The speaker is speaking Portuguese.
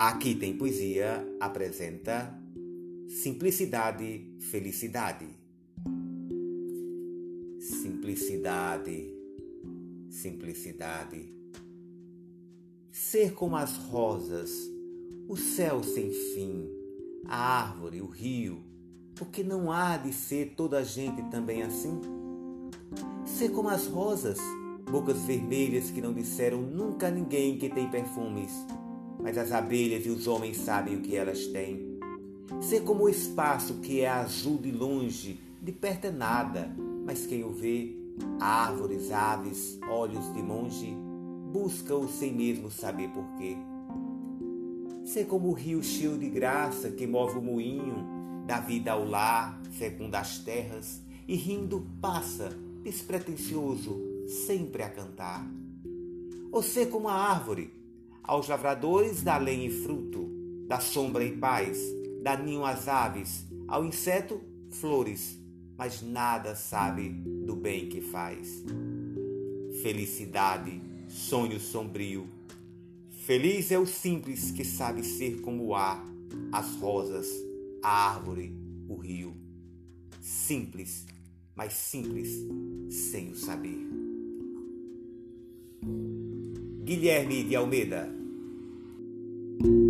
Aqui tem poesia apresenta simplicidade, felicidade. Simplicidade, simplicidade. Ser como as rosas, o céu sem fim, a árvore, o rio, porque não há de ser toda a gente também assim? Ser como as rosas, bocas vermelhas que não disseram nunca a ninguém que tem perfumes mas as abelhas e os homens sabem o que elas têm. Ser como o espaço que é azul de longe, de perto é nada, mas quem o vê, árvores, aves, olhos de monge, busca-o sem mesmo saber porquê. Ser como o rio cheio de graça que move o moinho, dá vida ao lar, fecunda as terras, e rindo passa, despretensioso, sempre a cantar. Ou ser como a árvore, aos lavradores dá lenha e fruto, dá sombra e paz, dá ninho às aves, ao inseto, flores, mas nada sabe do bem que faz. Felicidade, sonho sombrio. Feliz é o simples que sabe ser como o ar, as rosas, a árvore, o rio. Simples, mas simples sem o saber. Guilherme de Almeida thank you.